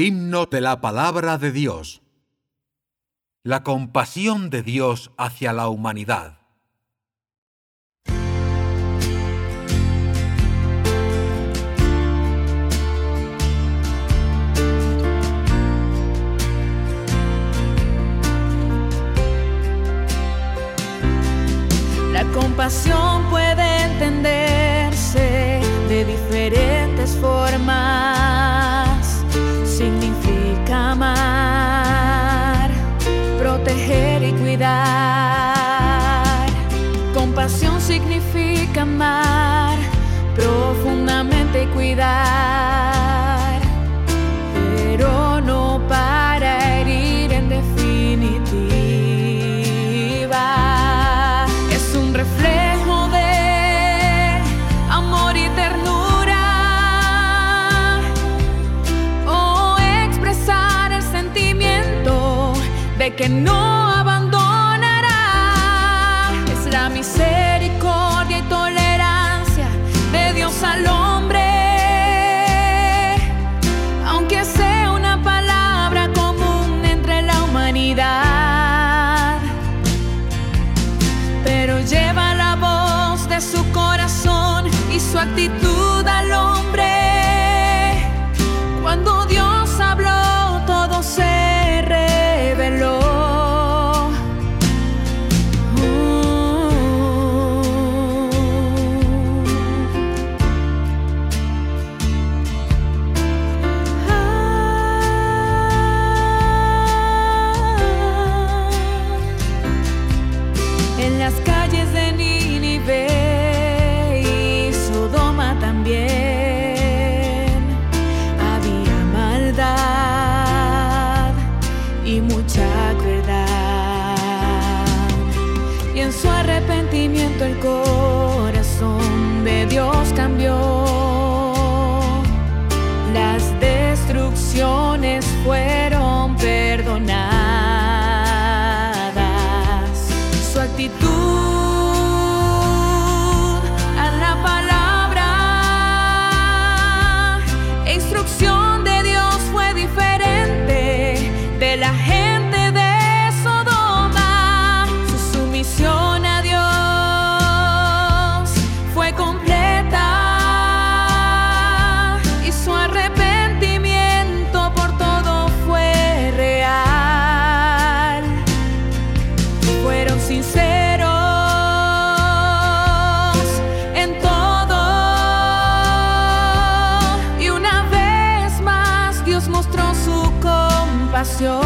Himno de la palabra de Dios. La compasión de Dios hacia la humanidad. La compasión puede entenderse de diferentes significa amar profundamente y cuidar, pero no para herir en definitiva. Es un reflejo de amor y ternura. O expresar el sentimiento de que no la misericordia y tolerancia de Dios al hombre. Aunque sea una palabra común entre la humanidad pero lleva la voz de su corazón y su actitud las calles de Nínive y Sodoma también había maldad y mucha crueldad. Y en su arrepentimiento el corazón de Dios cambió. Las destrucciones fueron instrucción de Dios fue diferente Dios mostró